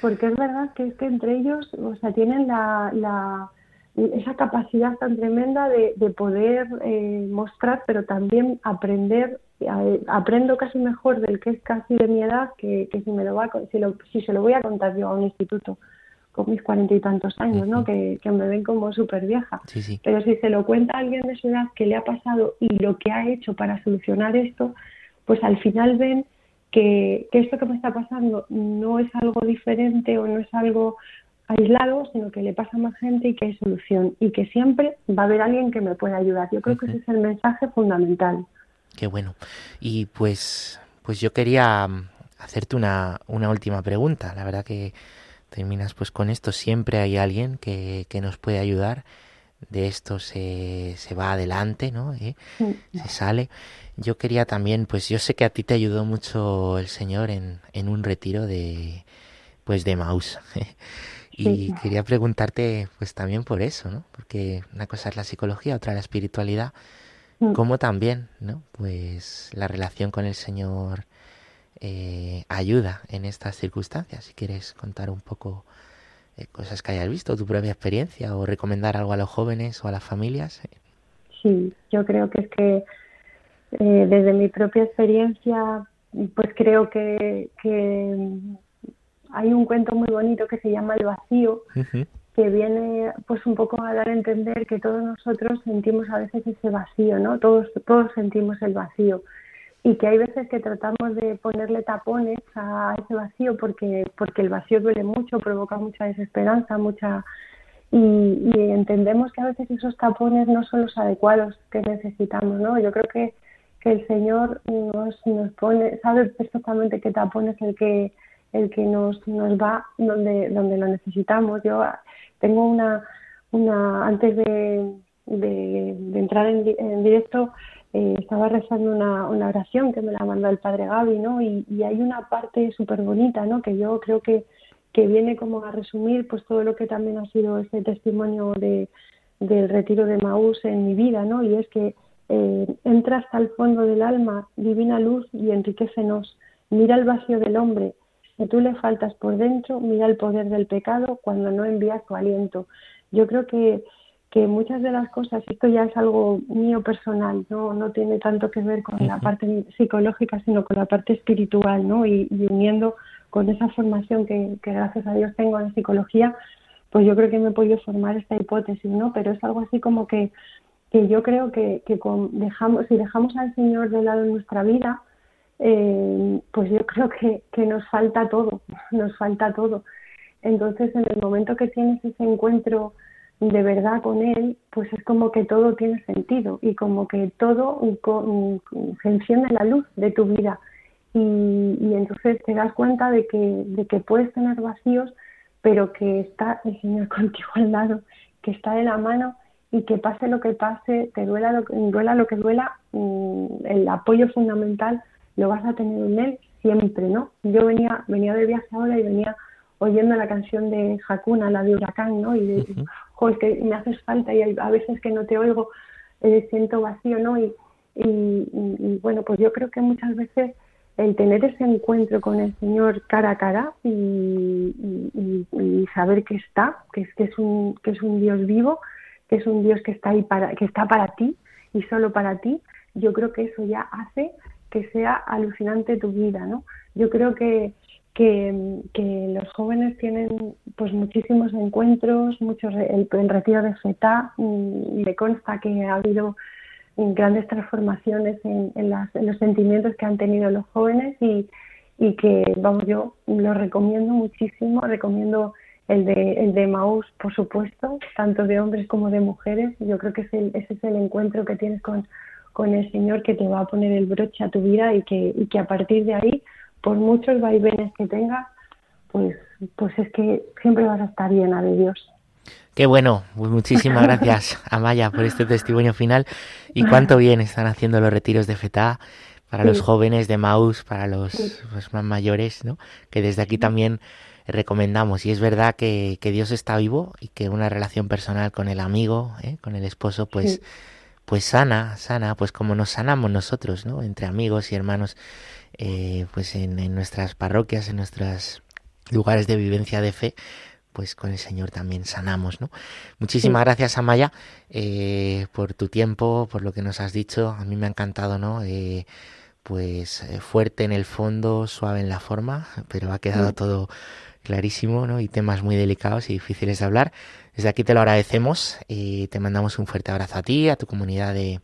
porque, es verdad que es que entre ellos, o sea, tienen la, la esa capacidad tan tremenda de, de poder eh, mostrar, pero también aprender aprendo casi mejor del que es casi de mi edad que, que si me lo va si, lo, si se lo voy a contar yo a un instituto con mis cuarenta y tantos años, ¿no? Que, que, me ven como súper vieja. Pero si se lo cuenta a alguien de su edad que le ha pasado y lo que ha hecho para solucionar esto, pues al final ven que, que esto que me está pasando no es algo diferente o no es algo aislado, sino que le pasa a más gente y que hay solución y que siempre va a haber alguien que me pueda ayudar. Yo creo que ese es el mensaje fundamental. Qué bueno. Y pues, pues yo quería mm, hacerte una, una última pregunta. La verdad que terminas pues con esto. Siempre hay alguien que, que nos puede ayudar. De esto se, se va adelante, ¿no? ¿Eh? Se sale. Yo quería también, pues yo sé que a ti te ayudó mucho el Señor en, en un retiro de, pues de Maus. Y quería preguntarte, pues también por eso, ¿no? Porque una cosa es la psicología, otra la espiritualidad. Mm. ¿Cómo también, ¿no? Pues la relación con el Señor eh, ayuda en estas circunstancias. Si quieres contar un poco eh, cosas que hayas visto, tu propia experiencia, o recomendar algo a los jóvenes o a las familias. Eh. Sí, yo creo que es que desde mi propia experiencia, pues creo que, que hay un cuento muy bonito que se llama El vacío, que viene pues un poco a dar a entender que todos nosotros sentimos a veces ese vacío, ¿no? Todos, todos sentimos el vacío y que hay veces que tratamos de ponerle tapones a ese vacío porque, porque el vacío duele mucho, provoca mucha desesperanza, mucha... Y, entendemos que a veces esos tapones no son los adecuados que necesitamos, ¿no? Yo creo que, que el Señor nos, nos pone, sabe perfectamente qué tapón es el que el que nos, nos va donde, donde lo necesitamos. Yo tengo una, una antes de, de, entrar en, directo, eh, estaba rezando una, una oración que me la mandó el padre Gaby, ¿no? Y, y hay una parte súper bonita, ¿no? Que yo creo que, que viene como a resumir pues todo lo que también ha sido ese testimonio de, del retiro de Maús en mi vida, ¿no? Y es que eh, entra hasta el fondo del alma, divina luz y enriquecenos. Mira el vacío del hombre, si tú le faltas por dentro, mira el poder del pecado cuando no envías tu aliento. Yo creo que, que muchas de las cosas, esto ya es algo mío personal, no, no tiene tanto que ver con la parte psicológica, sino con la parte espiritual, ¿no? Y, uniendo con esa formación que, que, gracias a Dios tengo en psicología, pues yo creo que me he podido formar esta hipótesis, ¿no? Pero es algo así como que, que yo creo que, que con, dejamos, si dejamos al Señor de lado en nuestra vida, eh, pues yo creo que, nos falta todo, nos falta todo. Entonces, en el momento que tienes ese encuentro de verdad con él, pues es como que todo tiene sentido y como que todo se enciende la luz de tu vida. Y, y, entonces te das cuenta de que, de que puedes tener vacíos, pero que está el Señor contigo al lado, que está de la mano y que pase lo que pase, te duela lo, duela lo que duela, mm, el apoyo fundamental lo vas a tener en él siempre, ¿no? Yo venía, venía de viaje ahora y venía oyendo la canción de Hakuna, la de Huracán, ¿no? Y de, que me haces falta y a veces que no te oigo, eh, siento vacío, ¿no? Y, y, bueno, pues yo creo que muchas veces el tener ese encuentro con el Señor cara a cara y, saber que está, que es, que es un que es un Dios vivo, que es un Dios que está ahí para que está para ti y solo para ti, yo creo que eso ya hace que sea alucinante tu vida, ¿no? Yo creo que, que, los jóvenes tienen pues muchísimos encuentros, muchos el, retiro de FETA, le consta que ha habido grandes transformaciones en, los sentimientos que han tenido los jóvenes y, y que, vamos, yo lo recomiendo muchísimo, recomiendo el de, el de Maús, por supuesto, tanto de hombres como de mujeres. Yo creo que ese es el encuentro que tienes con, con el Señor que te va a poner el broche a tu vida y que, y que a partir de ahí, por muchos vaivenes que tengas, pues, pues es que siempre vas a estar llena de Dios. Qué bueno, pues muchísimas gracias Amaya por este testimonio final y cuánto bien están haciendo los retiros de FETA para los jóvenes de Maus, para los, más mayores, ¿no? que desde aquí también recomendamos. Y es verdad que, que, Dios está vivo y que una relación personal con el amigo, ¿eh? con el esposo, pues pues sana, sana, pues como nos sanamos nosotros, ¿no? Entre amigos y hermanos, eh, pues en, en, nuestras parroquias, en nuestros lugares de vivencia de fe, pues con el Señor también sanamos, ¿no? Muchísimas gracias, Amaya, eh, por tu tiempo, por lo que nos has dicho. A mí me ha encantado, ¿no? Eh, pues fuerte en el fondo, suave en la forma, pero ha quedado todo clarísimo, ¿no? Y temas muy delicados y difíciles de hablar. Desde aquí te lo agradecemos y te mandamos un fuerte abrazo a ti, a tu comunidad de,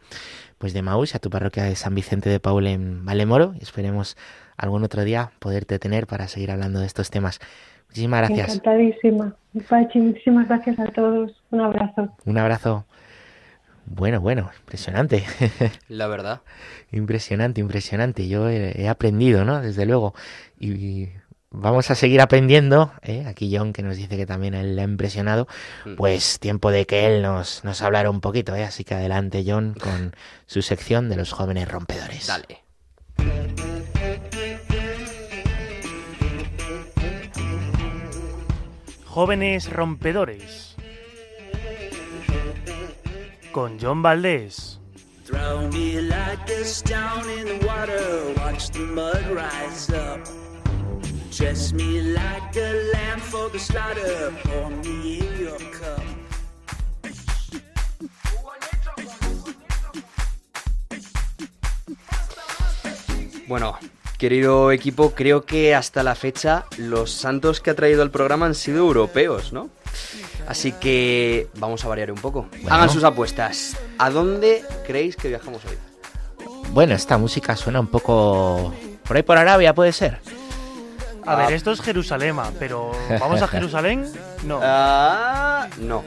pues de Maús, a tu parroquia de San Vicente de Paul en Valemoro y esperemos algún otro día poderte tener para seguir hablando de estos temas. Muchísimas gracias. Encantadísima. Pachi, muchísimas gracias a todos. Un abrazo. Un abrazo. Bueno, bueno, impresionante. La verdad. impresionante, impresionante. Yo he, he aprendido, ¿no? Desde luego. Y vamos a seguir aprendiendo. ¿eh? Aquí John, que nos dice que también él le ha impresionado. Mm. Pues tiempo de que él nos, nos hablara un poquito. ¿eh? Así que adelante, John, con su sección de los jóvenes rompedores. Dale. Jóvenes rompedores. Con John Valdés. Throw me like a stone in the water, watch the mud rise up. Dress me like a lamb for the slaughter, pour me in your cup. Bueno, querido equipo, creo que hasta la fecha los santos que ha traído el programa han sido europeos, ¿no? Así que vamos a variar un poco. Hagan sus apuestas. ¿A dónde creéis que viajamos hoy? Bueno, esta música suena un poco... Por ahí por Arabia puede ser. A ver, esto es Jerusalén, pero ¿vamos a Jerusalén? No. Ah, no.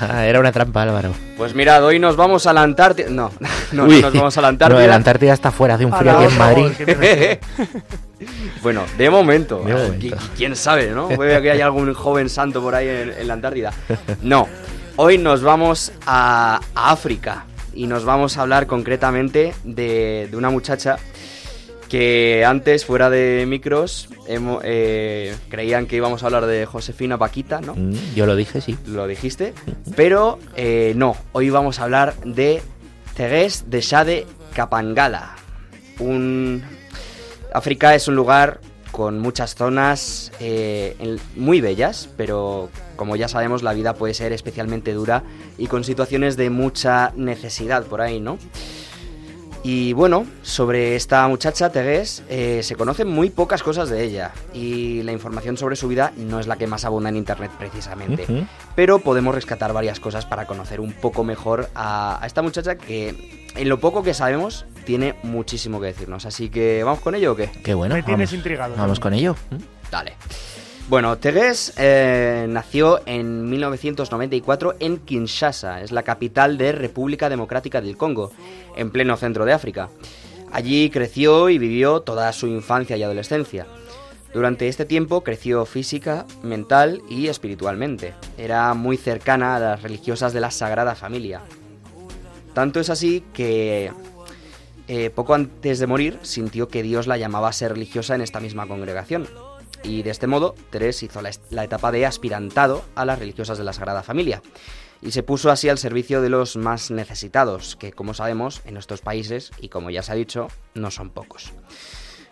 Ah, era una trampa, Álvaro. Pues mirad, hoy nos vamos a la Antártida. No, no, Uy, no nos vamos a la No, Antártida. la Antártida está fuera, hace un frío aquí en Madrid. Bueno, de momento. De momento. Qui- ¿Quién sabe, no? Puede que haya algún joven santo por ahí en, en la Antártida. No. Hoy nos vamos a, a África y nos vamos a hablar concretamente de, de una muchacha que antes, fuera de micros, hemo- eh, creían que íbamos a hablar de Josefina Paquita, ¿no? Mm, Yo lo dije, sí. Lo dijiste. Pero eh, no, hoy vamos a hablar de Tegués de Shade Kapangala. Un... África es un lugar con muchas zonas eh, en- muy bellas, pero como ya sabemos la vida puede ser especialmente dura y con situaciones de mucha necesidad por ahí, ¿no? Y bueno, sobre esta muchacha, Tegués, eh, se conocen muy pocas cosas de ella y la información sobre su vida no es la que más abunda en Internet precisamente pero podemos rescatar varias cosas para conocer un poco mejor a, a esta muchacha que en lo poco que sabemos tiene muchísimo que decirnos. Así que vamos con ello o qué? Qué bueno. Me tienes vamos, intrigado, Vamos con ello. Mm. Dale. Bueno, Tegués eh, nació en 1994 en Kinshasa, es la capital de República Democrática del Congo, en pleno centro de África. Allí creció y vivió toda su infancia y adolescencia. Durante este tiempo creció física, mental y espiritualmente. Era muy cercana a las religiosas de la Sagrada Familia. Tanto es así que eh, poco antes de morir sintió que Dios la llamaba a ser religiosa en esta misma congregación. Y de este modo, Teres hizo la etapa de aspirantado a las religiosas de la Sagrada Familia. Y se puso así al servicio de los más necesitados, que como sabemos, en nuestros países, y como ya se ha dicho, no son pocos.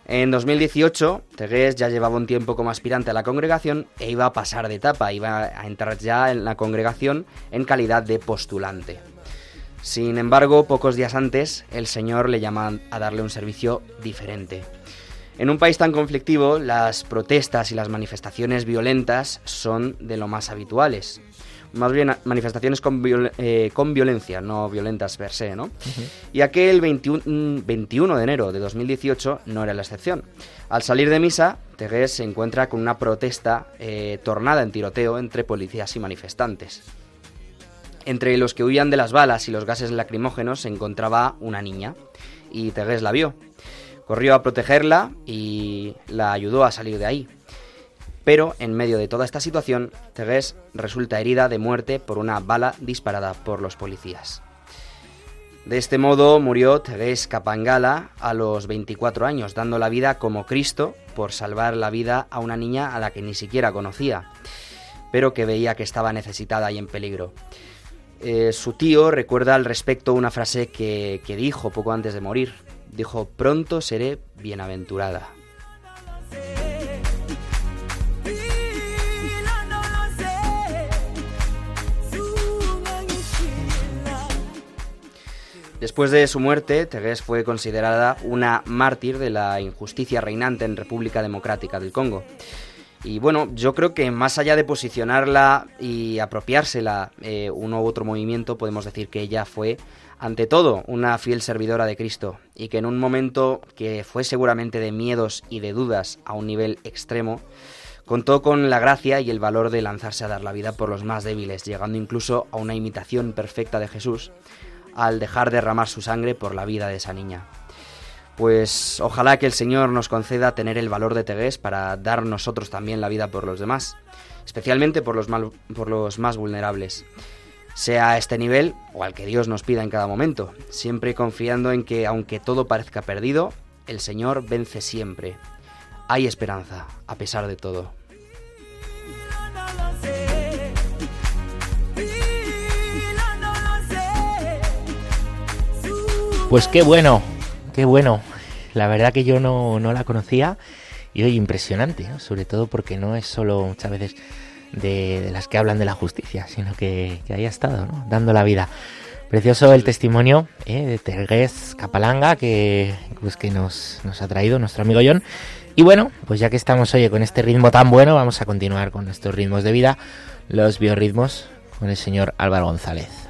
En 2018, Tegués ya llevaba un tiempo como aspirante a la congregación e iba a pasar de etapa, iba a entrar ya en la congregación en calidad de postulante. Sin embargo, pocos días antes, el Señor le llama a darle un servicio diferente. En un país tan conflictivo, las protestas y las manifestaciones violentas son de lo más habituales. Más bien manifestaciones con, viol- eh, con violencia, no violentas per se, ¿no? Y aquel 21, mm, 21 de enero de 2018 no era la excepción. Al salir de misa, Tegués se encuentra con una protesta eh, tornada en tiroteo entre policías y manifestantes. Entre los que huían de las balas y los gases lacrimógenos se encontraba una niña, y Tegués la vio. Corrió a protegerla y la ayudó a salir de ahí. Pero en medio de toda esta situación, Tegués resulta herida de muerte por una bala disparada por los policías. De este modo murió Tegués Kapangala a los 24 años, dando la vida como Cristo por salvar la vida a una niña a la que ni siquiera conocía, pero que veía que estaba necesitada y en peligro. Eh, su tío recuerda al respecto una frase que dijo poco antes de morir. Dijo, pronto seré bienaventurada. Después de su muerte, Tegués fue considerada una mártir de la injusticia reinante en República Democrática del Congo. Y bueno, yo creo que más allá de posicionarla y apropiársela eh, uno u otro movimiento, podemos decir que ella fue, ante todo, una fiel servidora de Cristo y que en un momento que fue seguramente de miedos y de dudas a un nivel extremo, contó con la gracia y el valor de lanzarse a dar la vida por los más débiles, llegando incluso a una imitación perfecta de Jesús al dejar derramar su sangre por la vida de esa niña. Pues ojalá que el Señor nos conceda tener el valor de Tegués para dar nosotros también la vida por los demás, especialmente por los, por los más vulnerables. Sea a este nivel o al que Dios nos pida en cada momento, siempre confiando en que aunque todo parezca perdido, el Señor vence siempre. Hay esperanza, a pesar de todo. Pues qué bueno, qué bueno. La verdad que yo no, la conocía y hoy impresionante, sobre todo porque no es solo muchas veces de, las que hablan de la justicia, sino que, que haya estado dando la vida. Precioso el testimonio ¿eh? de Tergués Capalanga que, pues, que nos, nos ha traído nuestro amigo John. Y bueno, pues ya que estamos hoy con este ritmo tan bueno, vamos a continuar con nuestros ritmos de vida, los biorritmos, con el señor Álvaro González.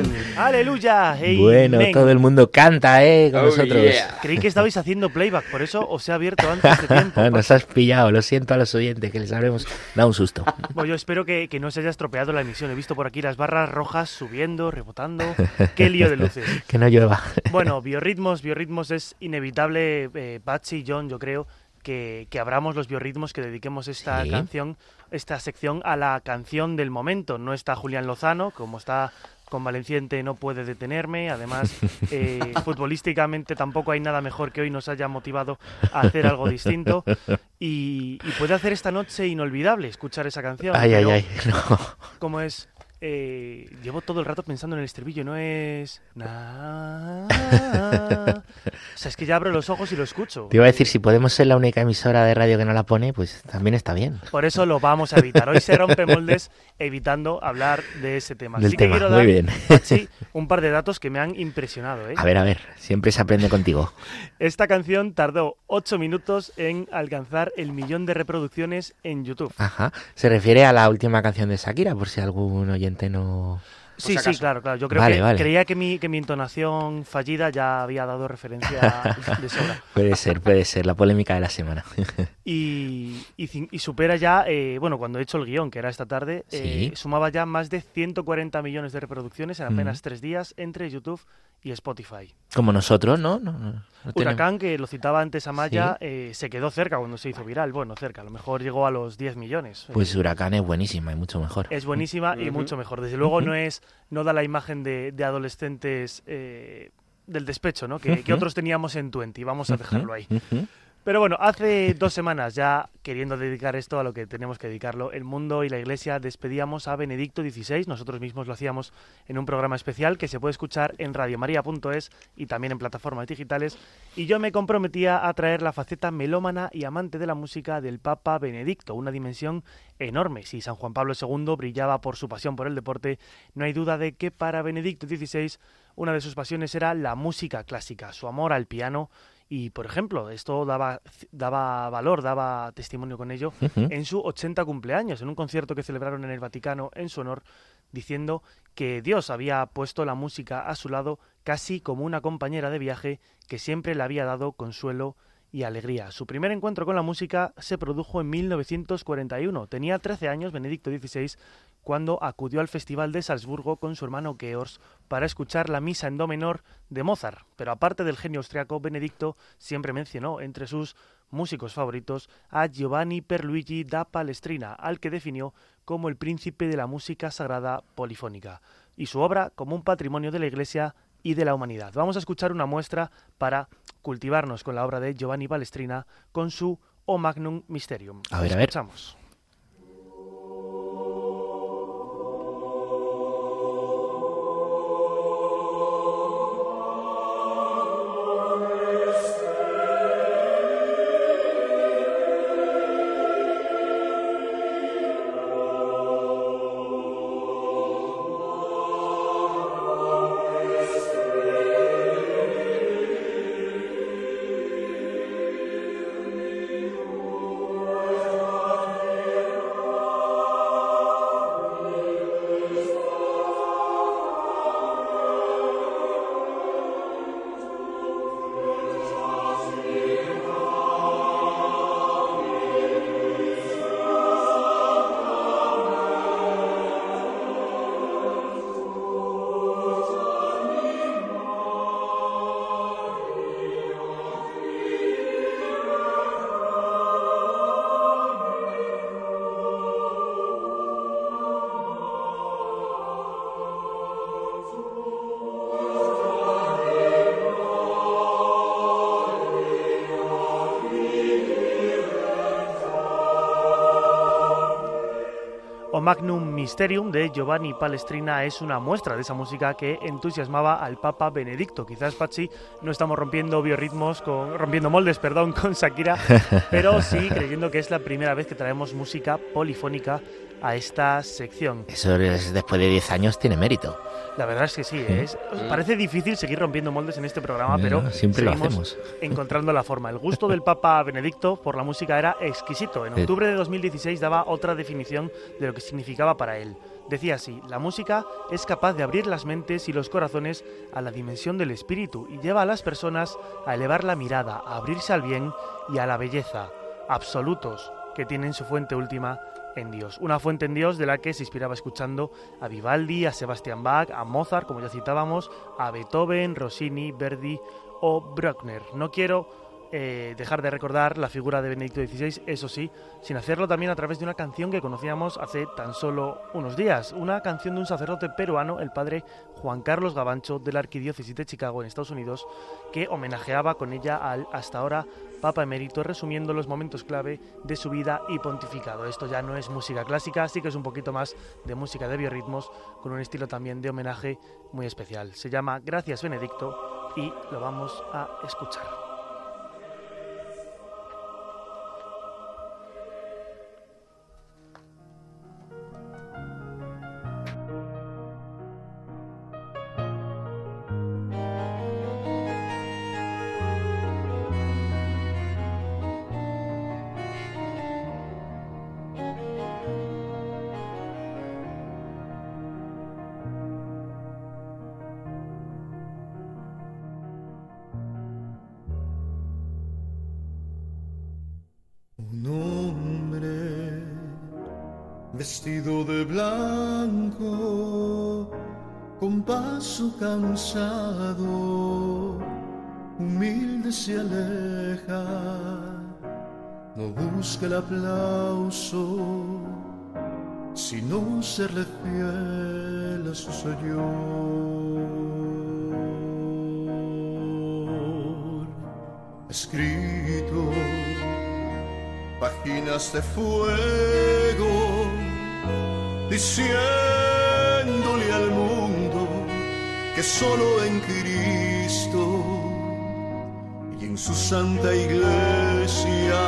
Aleluya. Bueno, todo el mundo canta, ¿eh? Con Oh, nosotros. yeah. Creí que estabais haciendo playback, por eso os he abierto antes de tiempo. Nos has pillado, lo siento a los oyentes que les habremos dado un susto. Bueno, yo espero que, que no se haya estropeado la emisión. He visto por aquí las barras rojas subiendo, rebotando. Qué lío de luces. que no llueva. Bueno, biorritmos, biorritmos es inevitable, eh, Patsy y John, yo creo, que, que abramos los biorritmos, que dediquemos esta Sí. canción, esta sección a la canción del momento. No está Julián Lozano, como está convaleciente no puede detenerme. Además, eh, futbolísticamente tampoco hay nada mejor que hoy nos haya motivado a hacer algo distinto. Y, y puede hacer esta noche inolvidable escuchar esa canción. Ay, ay, ay. No. como es eh, llevo todo el rato pensando en el estribillo no es na- o sea es que ya abro los ojos y lo escucho Te iba a decir, si podemos ser la única emisora de radio que no la pone, pues también está bien. por eso lo vamos a evitar hoy se rompe moldes evitando hablar de ese tema Del Así que tema, quiero muy dar bien. Pachi, un par de datos que me han impresionado ¿eh? A ver, a ver, siempre se aprende contigo. esta canción tardó 8 minutos en alcanzar el millón de reproducciones en YouTube Ajá. Se refiere a la última canción de Shakira, por si algún oyente no... Sí, sí, claro, claro. Yo creo Vale, que vale. creía que mi, que mi entonación fallida ya había dado referencia de sobra. Puede ser, puede ser, la polémica de la semana. Y, y cin- y supera ya, eh, bueno, cuando he hecho el guion, que era esta tarde, eh, Sí. sumaba ya más de 140 millones de reproducciones en apenas Mm. tres días entre YouTube y Spotify. Como nosotros, ¿no? no, no, no tenemos- Huracán, que lo citaba antes a Maya, eh, se quedó cerca cuando se hizo viral. Bueno, cerca, a lo mejor llegó a los 10 millones. Pues Huracán es buenísima y mucho mejor. es buenísima y mucho mejor. Desde luego no es no da la imagen de, de adolescentes eh, del despecho, ¿no? Que, que otros teníamos en Twenty. Vamos a dejarlo ahí. Pero bueno, hace dos semanas ya, queriendo dedicar esto a lo que tenemos que dedicarlo, el mundo y la iglesia despedíamos a Benedicto XVI. Nosotros mismos lo hacíamos en un programa especial que se puede escuchar en radiomaria.es y también en plataformas digitales. Y yo me comprometía a traer la faceta melómana y amante de la música del Papa Benedicto, una dimensión enorme. Si San Juan Pablo II brillaba por su pasión por el deporte, no hay duda de que para Benedicto XVI una de sus pasiones era la música clásica, su amor al piano y, por ejemplo, esto daba, daba valor, daba testimonio con ello en su 80 cumpleaños, en un concierto que celebraron en el Vaticano en su honor, diciendo que Dios había puesto la música a su lado casi como una compañera de viaje que siempre le había dado consuelo y alegría. Su primer encuentro con la música se produjo en 1941. Tenía 13 años, Benedicto XVI, cuando acudió al Festival de Salzburgo con su hermano Georg para escuchar la misa en do menor de Mozart. Pero aparte del genio austriaco, Benedicto siempre mencionó entre sus músicos favoritos a Giovanni Perluigi da Palestrina, al que definió como el príncipe de la música sagrada polifónica, y su obra como un patrimonio de la Iglesia y de la humanidad. Vamos a escuchar una muestra para cultivarnos con la obra de Giovanni Palestrina con su O Magnum Mysterium. A ver, a ver. Magnum Mysterium de Giovanni Palestrina es una muestra de esa música que entusiasmaba al Papa Benedicto. Quizás, Pachi, no estamos rompiendo biorritmos, con, rompiendo moldes, perdón, con Shakira, pero sí creyendo que es la primera vez que traemos música polifónica a esta sección. Eso es, después de 10 años tiene mérito. La verdad es que sí, es, parece difícil seguir rompiendo moldes en este programa, pero siempre lo hacemos. encontrando la forma. El gusto del Papa Benedicto por la música era exquisito. En octubre de 2016 daba otra definición de lo que significaba para él. Decía así, la música es capaz de abrir las mentes y los corazones a la dimensión del espíritu y lleva a las personas a elevar la mirada, a abrirse al bien y a la belleza, absolutos, que tienen su fuente última en Dios. Una fuente en Dios de la que se inspiraba escuchando a Vivaldi, a Sebastian Bach, a Mozart, como ya citábamos, a Beethoven, Rossini, Verdi o Bruckner. No quiero eh, dejar de recordar la figura de Benedicto XVI, eso sí, sin hacerlo también a través de una canción que conocíamos hace tan solo unos días, una canción de un sacerdote peruano, el padre Juan Carlos Gabancho de la Arquidiócesis de Chicago en Estados Unidos, que homenajeaba con ella al hasta ahora Papa Emérito, resumiendo los momentos clave de su vida y pontificado. Esto ya no es música clásica, sí que es un poquito más de música de biorritmos, con un estilo también de homenaje muy especial. Se llama Gracias Benedicto y lo vamos a escuchar. Páginas de fuego, diciéndole al mundo que solo en Cristo y en su santa iglesia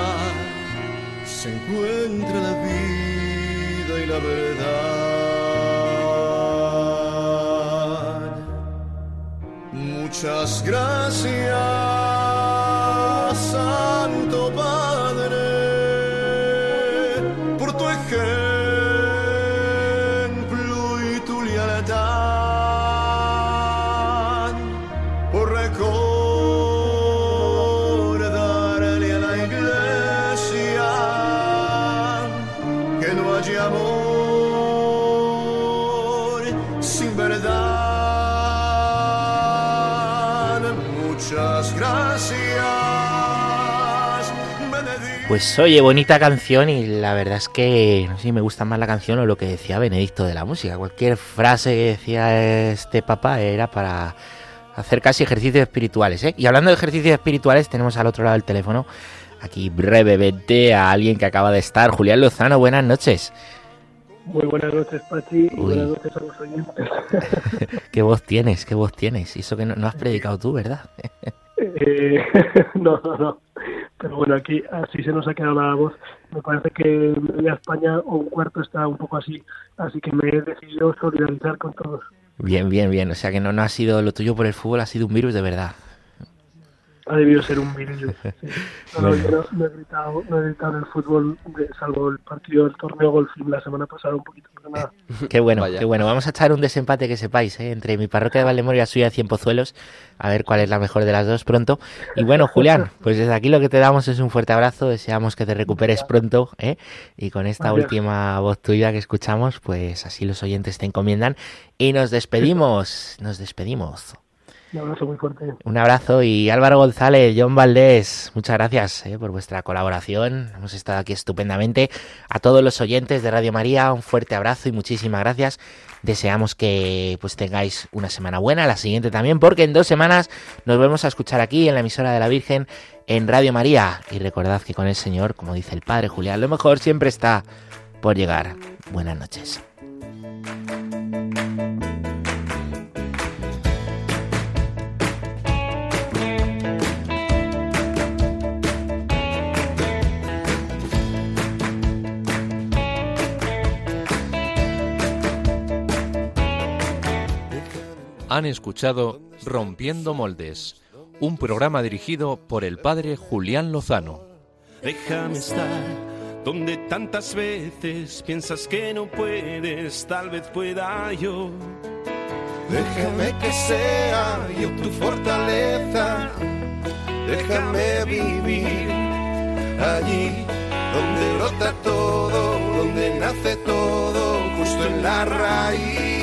se encuentra la vida y la verdad. Muchas gracias, Pues oye, bonita canción y la verdad es que no sé si me gusta más la canción o lo que decía Benedicto de la música. Cualquier frase que decía este papá era para hacer casi ejercicios espirituales. ¿eh? Y hablando de ejercicios espirituales, tenemos al otro lado del teléfono, aquí brevemente, a alguien que acaba de estar, Julián Lozano. Buenas noches. Muy buenas noches, Pachi, y buenas noches a los oyentes. ¿Qué voz tienes? ¿Qué voz tienes? Y eso que no, no has predicado tú, ¿verdad? Eh, no, no, no. Pero bueno, aquí así se nos ha quedado la voz. Me parece que media España o un cuarto está un poco así. Así que me he decidido solidarizar con todos. Bien, bien, bien. O sea que no, no ha sido lo tuyo por el fútbol, ha sido un virus de verdad. Ha debido ser un virus. sí. No, he gritado, no he gritado en el fútbol, de- salvo el partido del torneo Golfing la semana pasada un poquito, pero nada. Qué bueno, Vaya. qué bueno. Vamos a echar un desempate que sepáis, ¿eh? entre mi parroquia de Valdemoro y la suya de Cienpozuelos, a ver cuál es la mejor de las dos pronto. Y bueno, Julián, pues desde aquí lo que te damos es un fuerte abrazo, deseamos que te recuperes pronto, ¿eh? y con esta Gracias. última voz tuya que escuchamos, pues así los oyentes te encomiendan. Y nos despedimos, nos despedimos. Un abrazo muy fuerte. Un abrazo y Álvaro González, John Valdés, muchas gracias eh, por vuestra colaboración. Hemos estado aquí estupendamente. A todos los oyentes de Radio María, un fuerte abrazo y muchísimas gracias. Deseamos que pues tengáis una semana buena, la siguiente también, porque en dos semanas nos vemos a escuchar aquí en la emisora de la Virgen en Radio María. Y recordad que con el Señor, como dice el Padre Julián, lo mejor siempre está por llegar. Buenas noches. Han escuchado Rompiendo Moldes, un programa dirigido por el padre Julián Lozano. Déjame estar donde tantas veces piensas que no puedes, tal vez pueda yo. Déjame que sea yo tu fortaleza. Déjame vivir allí donde brota todo, donde nace todo, justo en la raíz.